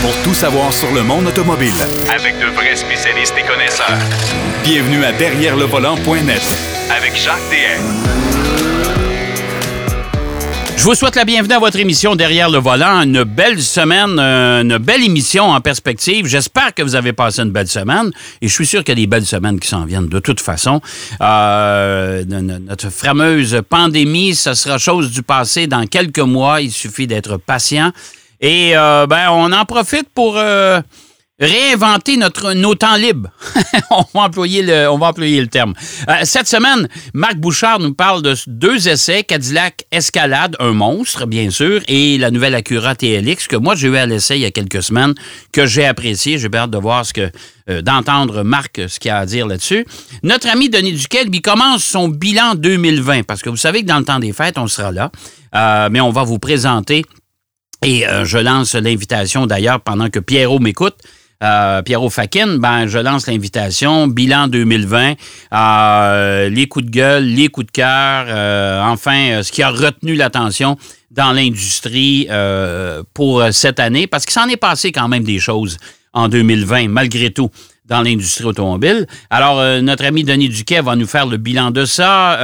pour tout savoir sur le monde automobile. Avec de vrais spécialistes et connaisseurs. Bienvenue à Derrière le volant.net Avec Jacques DM. Je vous souhaite la bienvenue à votre émission Derrière le volant. Une belle semaine, euh, une belle émission en perspective. J'espère que vous avez passé une belle semaine et je suis sûr qu'il y a des belles semaines qui s'en viennent de toute façon. Euh, notre fameuse pandémie, ce sera chose du passé dans quelques mois. Il suffit d'être patient. Et euh, ben, on en profite pour réinventer notre, nos temps libres. on, va employer le, on va employer le terme. Euh, cette semaine, Marc Bouchard nous parle de deux essais, Cadillac Escalade, un monstre, bien sûr, et la nouvelle Acura TLX, que moi, j'ai eu à l'essai il y a quelques semaines, que j'ai apprécié. J'ai hâte de voir ce que, euh, d'entendre Marc ce qu'il a à dire là-dessus. Notre ami Denis Duquel, il commence son bilan 2020, parce que vous savez que dans le temps des fêtes, on sera là, euh, mais on va vous présenter et je lance l'invitation d'ailleurs pendant que Pierrot m'écoute. Euh, Pierrot Fakin, ben, je lance l'invitation. Bilan 2020, euh, les coups de gueule, les coups de cœur, euh, enfin, ce qui a retenu l'attention dans l'industrie pour cette année, parce qu'il s'en est passé quand même des choses en 2020, malgré tout dans l'industrie automobile. Alors, notre ami Denis Duquet va nous faire le bilan de ça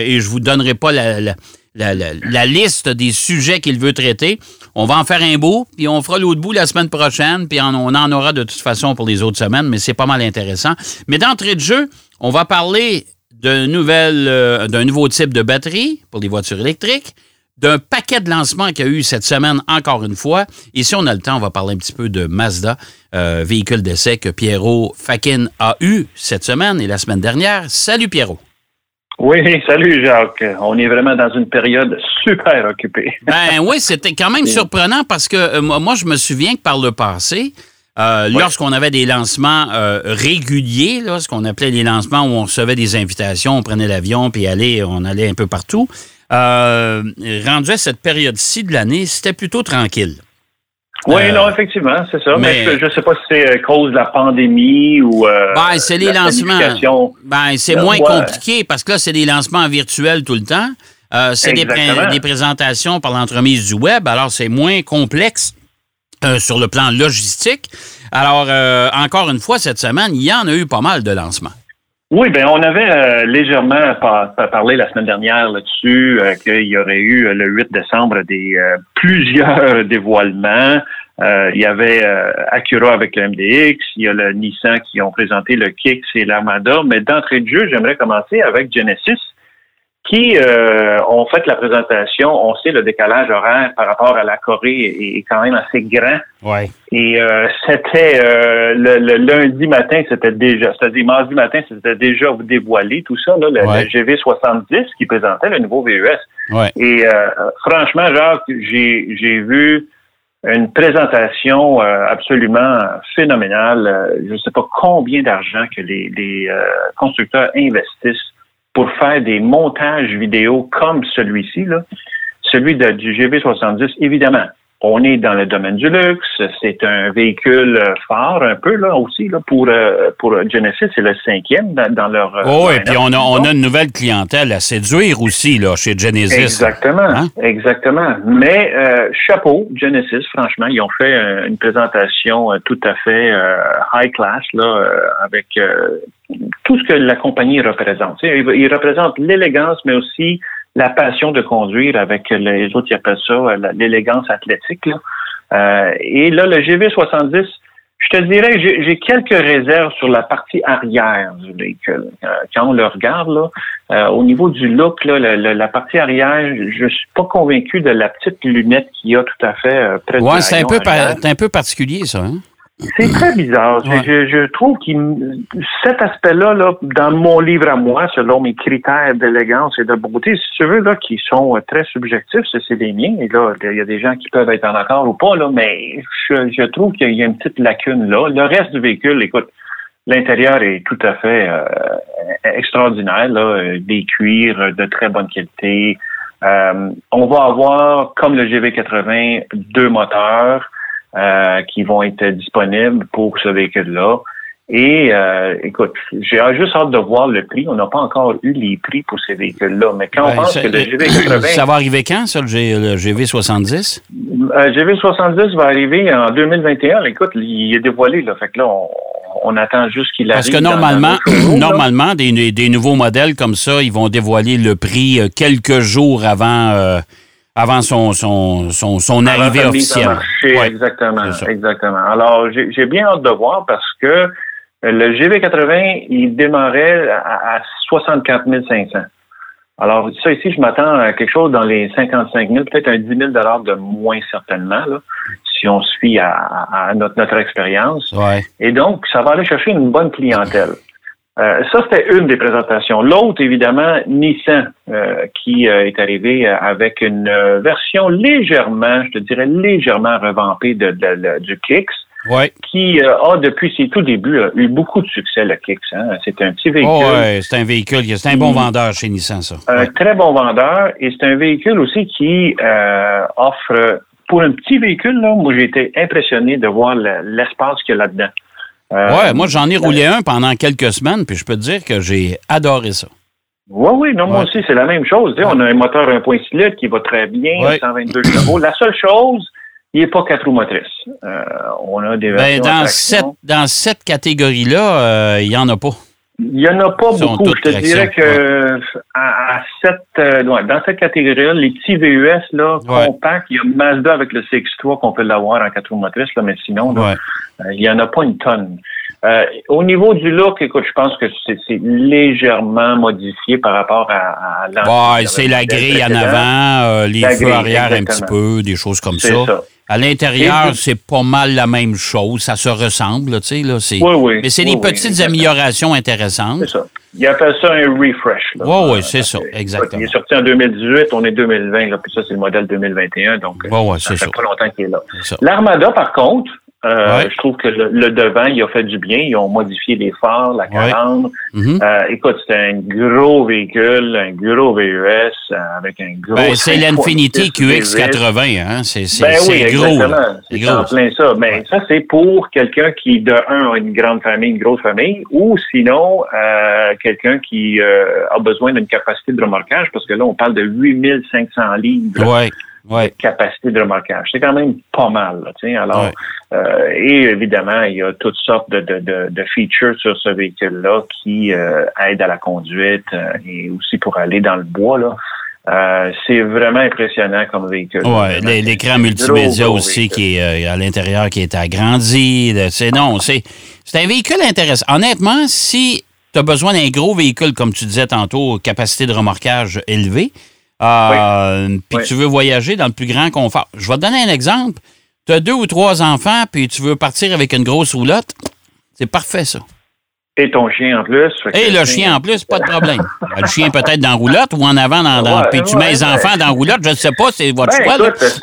et je vous donnerai pas la, la, liste des sujets qu'il veut traiter. On va en faire un bout, puis on fera l'autre bout la semaine prochaine, puis on, en aura de toute façon pour les autres semaines, mais c'est pas mal intéressant. Mais d'entrée de jeu, on va parler d'un euh, d'un nouveau type de batterie pour les voitures électriques, d'un paquet de lancements qu'il y a eu cette semaine, encore une fois. Et si on a le temps, on va parler un petit peu de Mazda, euh, véhicule d'essai que Pierrot Fakin a eu cette semaine et la semaine dernière. Salut Pierrot. Oui, salut Jacques. On est vraiment dans une période super occupée. ben oui, c'était quand même surprenant parce que euh, moi, je me souviens que par le passé, euh, lorsqu'on avait des lancements euh, réguliers, là, ce qu'on appelait les lancements où on recevait des invitations, on prenait l'avion puis allait, on allait un peu partout, rendu à cette période-ci de l'année, c'était plutôt tranquille. Oui, euh, non, effectivement, c'est ça. Mais, je ne sais pas si c'est à cause de la pandémie ou. Euh, ben, c'est les lancements. Ben, c'est moins compliqué parce que là, c'est des lancements virtuels tout le temps. Euh, c'est des, des, présentations par l'entremise du web, alors c'est moins complexe sur le plan logistique. Alors, encore une fois, cette semaine, il y en a eu pas mal de lancements. Oui, ben on avait euh, légèrement parlé la semaine dernière là-dessus euh, qu'il y aurait eu euh, le 8 décembre des plusieurs dévoilements. Il y avait Acura avec le MDX, il y a le Nissan qui ont présenté le Kicks et l'Armada, mais d'entrée de jeu, j'aimerais commencer avec Genesis qui euh, ont fait la présentation. On sait le décalage horaire par rapport à la Corée est, quand même assez grand. Ouais. Et euh, c'était euh, le, lundi matin, c'était déjà, c'est-à-dire mardi matin, c'était déjà dévoilé tout ça, là, le, GV70 qui présentait le nouveau VUS. E ouais. Et franchement, Jacques, j'ai j'ai vu une présentation absolument phénoménale. Je ne sais pas combien d'argent que les, les constructeurs investissent pour faire des montages vidéo comme celui-ci, là, celui de, du GV70, évidemment, on est dans le domaine du luxe. C'est un véhicule phare un peu là aussi là pour euh, pour Genesis, c'est le cinquième dans, leur. Euh, oh, et puis on a on a une nouvelle clientèle à séduire aussi là chez Genesis. Exactement, hein? exactement. Mais euh, chapeau Genesis, franchement, ils ont fait une présentation tout à fait high class là avec tout ce que la compagnie représente. Ils représentent l'élégance, mais aussi la passion de conduire avec les autres, ils appellent ça euh, l'élégance athlétique. Euh, et là, le GV70, je te dirais, j'ai quelques réserves sur la partie arrière du véhicule. Euh, quand on le regarde, là, au niveau du look, là, la, partie arrière, je suis pas convaincu de la petite lunette qu'il y a tout à fait près ouais, c'est un peu, un peu particulier, ça. Hein? C'est très bizarre. Je, je, trouve que cet aspect-là, là, dans mon livre à moi, selon mes critères d'élégance et de beauté, si tu veux, là, qui sont très subjectifs, c'est des miens. Et là, il y a des gens qui peuvent être en accord ou pas, là, mais je, je trouve qu'il y a une petite lacune là. Le reste du véhicule, écoute, l'intérieur est tout à fait euh, extraordinaire, là, des cuirs de très bonne qualité. Euh, on va avoir, comme le GV80, deux moteurs. Euh, qui vont être disponibles pour ce véhicule-là. Et euh, écoute, j'ai juste hâte de voir le prix. On n'a pas encore eu les prix pour ces véhicules-là. Mais quand on Ben, pense ça, que le euh, GV80, Ça va arriver quand, ça, le, G- le GV70? euh, GV70 va arriver en 2021. Écoute, il est dévoilé. Là, fait que là, on, on attend juste qu'il arrive. Parce que normalement, normalement des, des nouveaux modèles comme ça, ils vont dévoiler le prix euh, quelques jours avant, euh, avant son, son, son, son arrivée officielle. marché, Ouais. Exactement, exactement. Alors, j'ai bien hâte de voir parce que euh, le GV80, il démarrait à, à 64 500. Alors, ça ici, je m'attends à quelque chose dans les 55 000, peut-être un 10 000 de moins certainement, là, si on à, à- à notre, notre expérience. Ouais. Et donc, ça va aller chercher une bonne clientèle. Euh, ça, c'était une des présentations. L'autre, évidemment, Nissan, euh, qui euh, est arrivé euh, avec une euh, version légèrement, je te dirais légèrement revampée de, de- de- du Kicks, Ouais. qui euh, a, depuis ses tout débuts, eu beaucoup de succès, le Kicks. Hein. C'est un petit véhicule. Oh, ouais, c'est un véhicule, c'est un bon Mm. vendeur chez Nissan, ça. Un Ouais. très bon vendeur et c'est un véhicule aussi qui euh, offre, pour un petit véhicule, là, moi j'ai été impressionné de voir le- l'espace qu'il y a là-dedans. Euh, Ouais, moi, j'en ai roulé un pendant quelques semaines, puis je peux te dire que j'ai adoré ça. Oui, oui, non, moi aussi, c'est la même chose. On a un moteur 1.6 litres qui va très bien, Ouais. 122 chevaux. La seule chose, il n'est pas quatre roues motrices. Euh, on a des Ben, dans, cette, dans cette catégorie-là, euh, il n'y en a pas. Il n'y en a pas beaucoup. Je te traction, dirais que à, à cette, euh, dans cette catégorie-là, les petits VUS là, Ouais. compacts, il y a Mazda avec le CX3 qu'on peut l'avoir en quatre roues motrices, là, mais sinon, là, Ouais. Il n'y en a pas une tonne. Euh, au niveau du look, écoute, je pense que c'est légèrement modifié par rapport à, à Ouais, c'est la grille en avant, euh, les feux arrière un petit peu, des choses comme ça. ça. À l'intérieur, c'est pas mal la même chose. Ça se ressemble, tu sais. Là. Oui, oui. Mais c'est oui, des oui, petites exactement. améliorations intéressantes. C'est ça. Ils appellent ça un refresh. là. Ouais, ouais, Euh, c'est ça, exactement. Il est sorti en 2018, on est 2020, là, puis ça, c'est le modèle 2021, donc ouais, ça fait ça. pas longtemps qu'il est là. L'Armada, par contre, euh, Ouais. je trouve que le, le devant, il a fait du bien. Ils ont modifié les phares, la Ouais. calandre. Mhm. Euh, écoute, c'était un gros véhicule, un gros VUS euh, avec un gros... Ben, c'est 5.6 l'Infinity V8. QX80, hein? C'est, c'est, Ben c'est oui, gros. C'est C'est en plein ça. Mais ça, c'est pour quelqu'un qui, de un, a une grande famille, une grosse famille, ou sinon, euh, quelqu'un qui euh, a besoin d'une capacité de remorquage, parce que là, on parle de 8500 livres Ouais, de capacité de remorquage. C'est quand même pas mal. Là. Alors, Ouais. euh, et évidemment, il y a toutes sortes de, de, de, de features sur ce véhicule-là qui euh, aident à la conduite euh, et aussi pour aller dans le bois. Là. Euh, c'est vraiment impressionnant comme véhicule. Ouais, l'écran multimédia gros, aussi véhicule. qui est euh, à l'intérieur qui est agrandi. C'est non, c'est c'est un véhicule intéressant. Honnêtement, si tu as besoin d'un gros véhicule comme tu disais tantôt, capacité de remorquage élevée, euh, puis Oui. tu veux voyager dans le plus grand confort. Je vais te donner un exemple. Tu as deux ou trois enfants puis tu veux partir avec une grosse roulotte, c'est parfait ça. Et ton chien en plus. Et le chien en plus, pas de problème. Le chien peut-être dans la roulotte ou en avant dans, dans Ouais, puis tu ouais, mets les ouais. enfants dans la roulotte, je ne sais pas, c'est votre Ben, choix. c'est-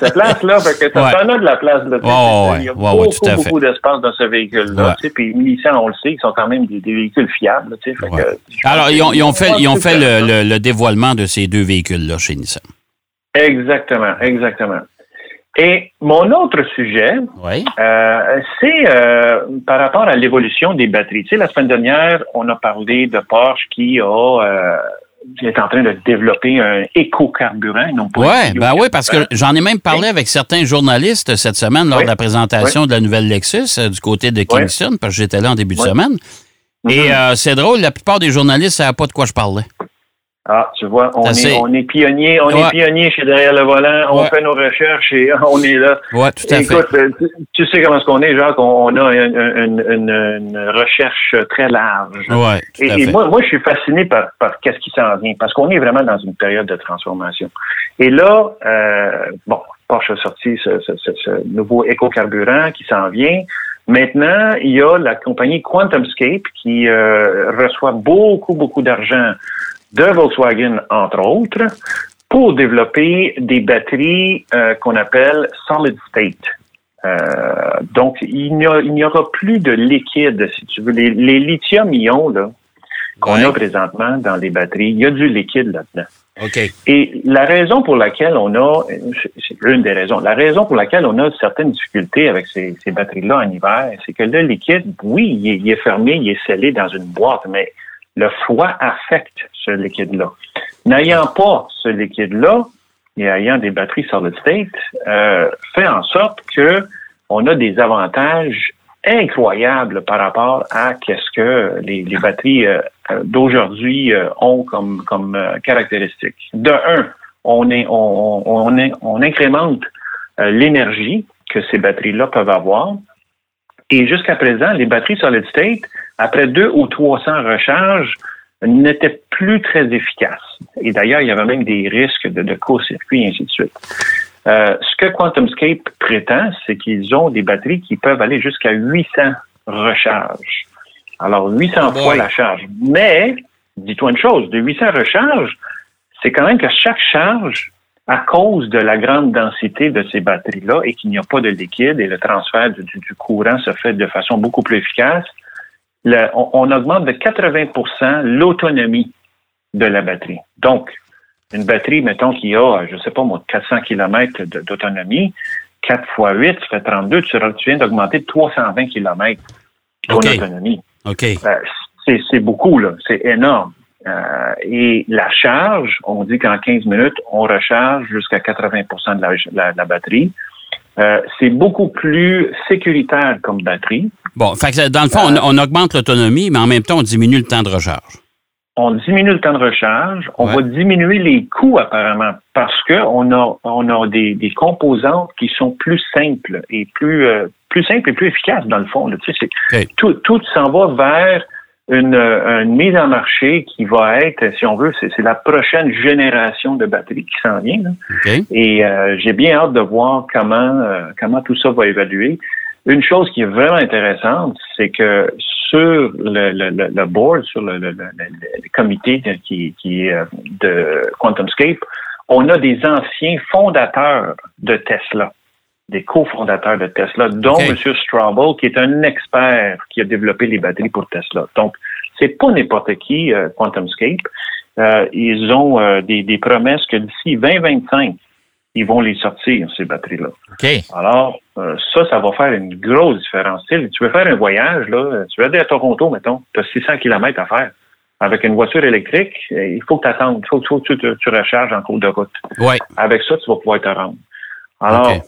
cette place-là, fait que t'en as de la place. Là, Ouais, ouais, il y a beaucoup, d'espace dans ce véhicule-là. Puis Nissan, on le sait, ils sont quand même des, des véhicules fiables. fait que, Alors, ils ont, ils ont fait, ils ont fait le, le- le dévoilement de ces deux véhicules-là chez Nissan. Exactement, exactement. Et mon autre sujet, Oui. euh, c'est euh, par rapport à l'évolution des batteries. Tu sais, la semaine dernière, on a parlé de Porsche qui a euh, qui est en train de développer un éco-carburant, Oui, ben oui, parce que j'en ai même parlé avec certains journalistes cette semaine lors Oui. de la présentation de la nouvelle Lexus euh, du côté de Kingston, parce que j'étais là en début de semaine. Et Mhm. c'est drôle, la plupart des journalistes ne savaient pas de quoi je parlais. Ah, tu vois, on est, on est pionnier, on Ouais. est pionnier chez derrière le volant, on Ouais. fait nos recherches et on est là. Oui, tout à Écoute, fait. euh, tu, tu sais comment est-ce qu'on est, Jacques, on, on a une, une- une- une recherche très large. Tout Et, à et fait. moi, moi, je suis fasciné par, par qu'est-ce qui s'en vient, parce qu'on est vraiment dans une période de transformation. Et là, euh, bon, Porsche a sorti ce, ce- ce- ce nouveau éco-carburant qui s'en vient. Maintenant, il y a la compagnie QuantumScape qui euh, reçoit beaucoup, beaucoup d'argent de Volkswagen, entre autres, pour développer des batteries euh, qu'on appelle solid state. Euh, donc, il n'y aura plus de liquide, si tu veux. Les, les lithium-ion, là, qu'on Ouais. a présentement dans les batteries, il y a du liquide là-dedans. OK. Et la raison pour laquelle on a, c'est l'une des raisons, la raison pour laquelle on a certaines difficultés avec ces, ces batteries-là en hiver, c'est que le liquide, oui, il est, il est fermé, il est scellé dans une boîte, mais le froid affecte ce liquide-là. N'ayant pas ce liquide-là, et ayant des batteries solid state, euh, fait en sorte que on a des avantages incroyables par rapport à qu'est-ce que les, batteries euh, d'aujourd'hui euh, ont comme, comme euh, caractéristiques. De un, on, est, on, on, on incrémente l'énergie que ces batteries-là peuvent avoir. Et jusqu'à présent, les batteries solid state, après deux ou 300 recharges, n'étaient plus très efficaces. Et d'ailleurs, il y avait même des risques de, de court-circuit et ainsi de suite. Euh, ce que QuantumScape prétend, c'est qu'ils ont des batteries qui peuvent aller jusqu'à 800 recharges. Alors, 800 Oh boy. fois la charge. Mais, dis-toi une chose, de 800 recharges, c'est quand même que chaque charge, à cause de la grande densité de ces batteries-là et qu'il n'y a pas de liquide et le transfert du- du courant se fait de façon beaucoup plus efficace, le- on, on augmente de 80% l'autonomie de la batterie. Donc, une batterie, mettons, qui a, je sais pas moi, 400 km d'autonomie, 4 fois 8, ça fait 32, tu, tu viens d'augmenter de 320 km ton OK. autonomie. OK. Euh, c'est c'est beaucoup, là. C'est énorme. Euh, et la charge, on dit qu'en 15 minutes, on recharge jusqu'à 80% de la, la- la batterie. Euh, c'est beaucoup plus sécuritaire comme batterie. Bon, fait que dans le fond, Euh. on, on augmente l'autonomie, mais en même temps, on diminue le temps de recharge. On diminue le temps de recharge. On Ouais. va diminuer les coûts apparemment parce que on a on a des, des composantes qui sont plus simples et plus euh, plus simples et plus efficaces dans le fond. là. Tu sais, tout, tout s'en va vers une, euh, une mise en marché qui va être, si on veut, c'est la prochaine génération de batteries qui s'en vient. là. Et euh, j'ai bien hâte de voir comment euh, comment tout ça va évaluer. Une chose qui est vraiment intéressante, c'est que sur le, le, le, board, sur le, le, comité de- qui, qui est euh, de QuantumScape, on a des anciens fondateurs de Tesla, des cofondateurs de Tesla, dont OK. M. Qui est un expert qui a développé les batteries pour Tesla. Donc, c'est pas n'importe qui, euh, QuantumScape. Euh, ils ont euh, des, des promesses que d'ici 2025, ils vont les sortir, ces batteries-là. OK. Alors, euh, ça, ça va faire une grosse différence. Tu veux faire un voyage, là, tu veux aller à Toronto, mettons, tu as 600 km à faire. Avec une voiture électrique, euh, il faut que tu attendes, il faut, que tu, tu, tu recharges en cours de route. Ouais. Avec ça, tu vas pouvoir te rendre. Alors, OK.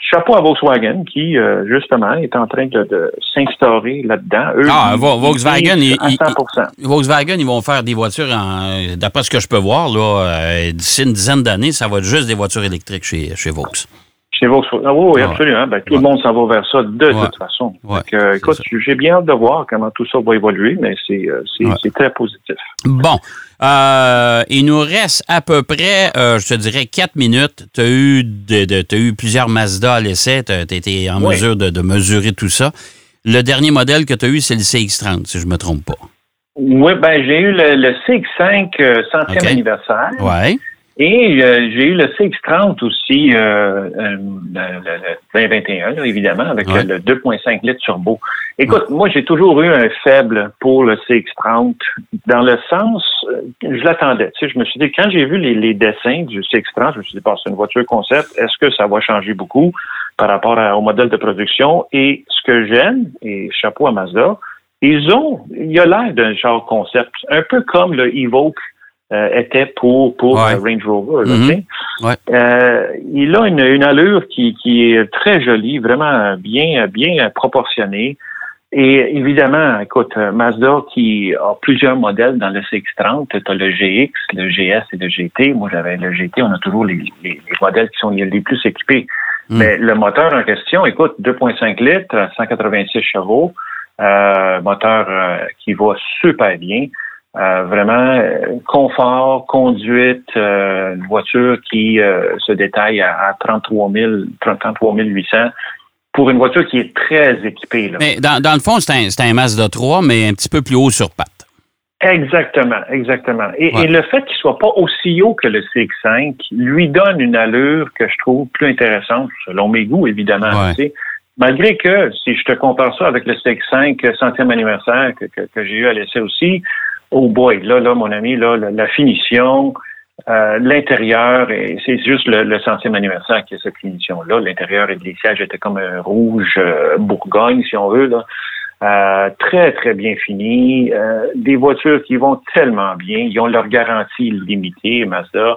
Chapeau à Volkswagen qui, euh, justement, est en train de, de s'instaurer là-dedans. Eux, Ah, ils- Volkswagen, ils- ils- à 100 Volkswagen, ils vont faire des voitures, en- d'après ce que je peux voir, là, euh, d'ici une dizaine d'années, ça va être juste des voitures électriques chez, chez Vaux. Chez Volkswagen. Ah oui, oui, absolument. Ben, tout Ouais. le monde s'en va vers ça de Ouais. toute façon. Ouais, écoute, j'ai bien hâte de voir comment tout ça va évoluer, mais c'est euh, très positif. Bon. Euh, il nous reste à peu près, euh, je te dirais, quatre minutes. Tu as eu, de, eu plusieurs Mazda à l'essai. Tu as été en Oui. mesure de, de mesurer tout ça. Le dernier modèle que tu as eu, c'est le CX-30, si je ne me trompe pas. Oui, ben j'ai eu le, le CX5 euh, centième OK. anniversaire Ouais. Et euh, j'ai eu le CX30 aussi, euh, euh, le, le- le 2021, là, évidemment, avec Ouais. le, le 2.5 litres turbo. Écoute, moi, j'ai toujours eu un faible pour le CX30 dans le sens, euh, je l'attendais. Tu sais, je me suis dit, quand j'ai vu les, les dessins du CX30, je me suis dit, c'est une voiture concept, est-ce que ça va changer beaucoup par rapport à- au modèle de production? Et ce que j'aime, et chapeau à Mazda, ils ont, il y a l'air d'un genre concept, un peu comme le Evoque euh, était pour, pour Ouais. euh, Range Rover. là, Mhm. Ouais. Euh, il a une, une allure qui, qui est très jolie, vraiment bien, bien proportionnée. Et évidemment, écoute, euh, Mazda qui a plusieurs modèles dans le CX-30, tu as le GX, le GS et le GT. Moi, j'avais le GT, on a toujours les, les, les modèles qui sont les, les plus équipés. Mm. Mais le moteur en question, écoute, 2.5 litres, 186 chevaux, euh, moteur euh, qui va super bien. Euh, vraiment, euh, confort, conduite, euh, une voiture qui euh, se détaille à, à 33 000, 33 800 pour une voiture qui est très équipée. Là. Mais dans, dans le fond, c'est un, un Mazda 3, mais un petit peu plus haut sur patte. Exactement, exactement. Et, Ouais. et le fait qu'il soit pas aussi haut que le CX5 lui donne une allure que je trouve plus intéressante, selon mes goûts, évidemment. Ouais. tu sais. Malgré que, si je te compare ça avec le CX5 centième anniversaire que, que, que j'ai eu à l'essai aussi, oh boy, là, là, mon ami, là, la, finition, euh, l'intérieur, c'est juste le, centième anniversaire qui a cette finition-là. L'intérieur et les sièges étaient comme un rouge euh, Bourgogne, si on veut. Là. Euh, très, très bien fini. des voitures qui vont tellement bien. Ils ont leur garantie limitée, Mazda.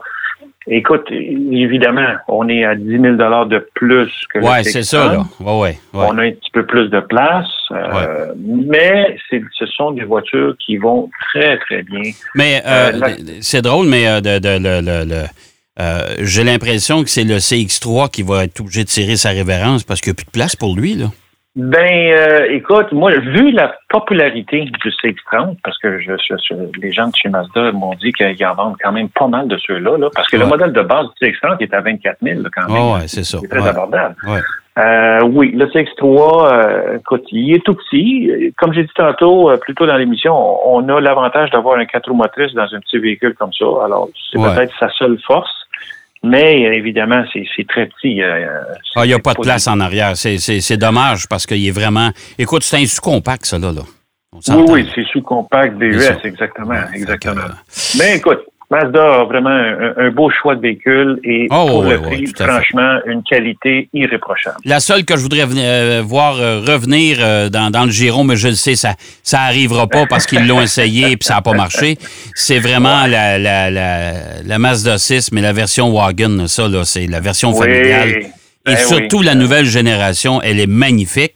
Écoute, évidemment, on est à 10 000 de plus que le Ouais, c'est ça, là. Ouais, ouais, On a un petit peu plus de place, euh, mais ce sont des voitures qui vont très, très bien. Mais euh, euh, c'est drôle, mais j'ai l'impression que c'est le CX3 qui va être obligé de tirer sa révérence parce qu'il n'y a plus de place pour lui, là. Ben, euh, écoute, moi, vu la popularité du CX-30, parce que je, les gens de chez Mazda m'ont dit qu'ils en vendent quand même pas mal de ceux-là, là, parce que le modèle de base du CX-30 est à 24 000 quand même. Oh, ouais, c'est ça. C'est très abordable. Euh, oui, le CX3, euh, écoute, il est tout petit. Comme j'ai dit tantôt, euh, plus tôt dans l'émission, on a l'avantage d'avoir un 4 roues motrices dans un petit véhicule comme ça. Alors, c'est peut-être sa seule force. Mais évidemment, c'est très petit. Euh, ah, il n'y a pas de place en arrière. C'est dommage parce qu'il est vraiment. Écoute, c'est un sous-compact, ça, là. là. Oui, oui, c'est sous-compact BES, exactement. exactement. Mais écoute, Mazda a vraiment un, beau choix de véhicule et oh, pour le prix, franchement, une qualité irréprochable. La seule que je voudrais euh, voir euh, revenir euh, dans, le giron, mais je le sais, ça ça arrivera pas parce qu'ils l'ont essayé et ça n'a pas marché, c'est vraiment la, la, la, Mazda 6, mais la version wagon, ça, là, c'est la version familiale. Et ben surtout la nouvelle génération, elle est magnifique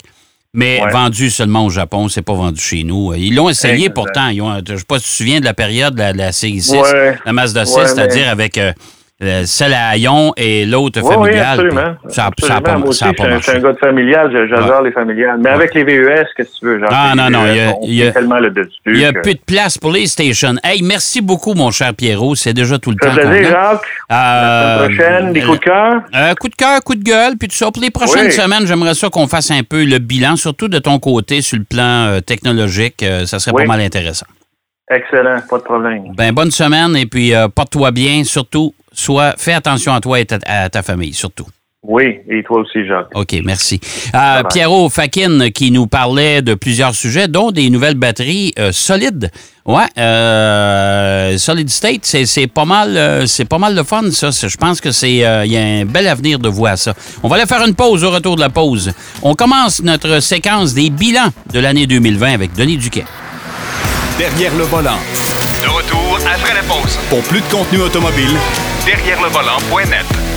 mais vendu seulement au Japon, c'est pas vendu chez nous. Ils l'ont essayé pourtant. Ils ont, je sais pas si tu te souviens de la période de la, la CI6, la Mazda 6, c'est-à-dire avec euh, celle à et l'autre familiale. Oui, absolument. Ça, Ça a pas, Moi aussi, je suis un gars de familial, j'adore les familiales. Mais avec les VES, qu'est-ce que tu veux? Genre, ah, non, non, il y a, il y a tellement le dessus. Il y a plus de place pour les stations. Hey, merci beaucoup, mon cher Pierrot. C'est déjà tout le temps. Ça Jacques. Euh, la semaine prochaine, des coups de cœur? Euh, coup de cœur, coup de gueule, puis tout ça. Pour les prochaines semaines, j'aimerais ça qu'on fasse un peu le bilan, surtout de ton côté sur le plan euh, technologique. Euh, ça serait pas mal intéressant. Excellent, pas de problème. Ben, bonne semaine et puis porte-toi bien, surtout sois, fais attention à toi et à ta famille, surtout. Oui, et toi aussi, Jacques. OK, merci. Euh, Pierrot Fakin qui nous parlait de plusieurs sujets, dont des nouvelles batteries euh, solides. Ouais, euh, Solid State, c'est pas mal, c'est pas mal de fun, ça. Je pense que c'est, il y a un bel avenir de voir ça. On va aller faire une pause au retour de la pause. On commence notre séquence des bilans de l'année 2020 avec Denis Duquet. Derrière le volant. De retour après la pause. Pour plus de contenu automobile derrière le volant.net.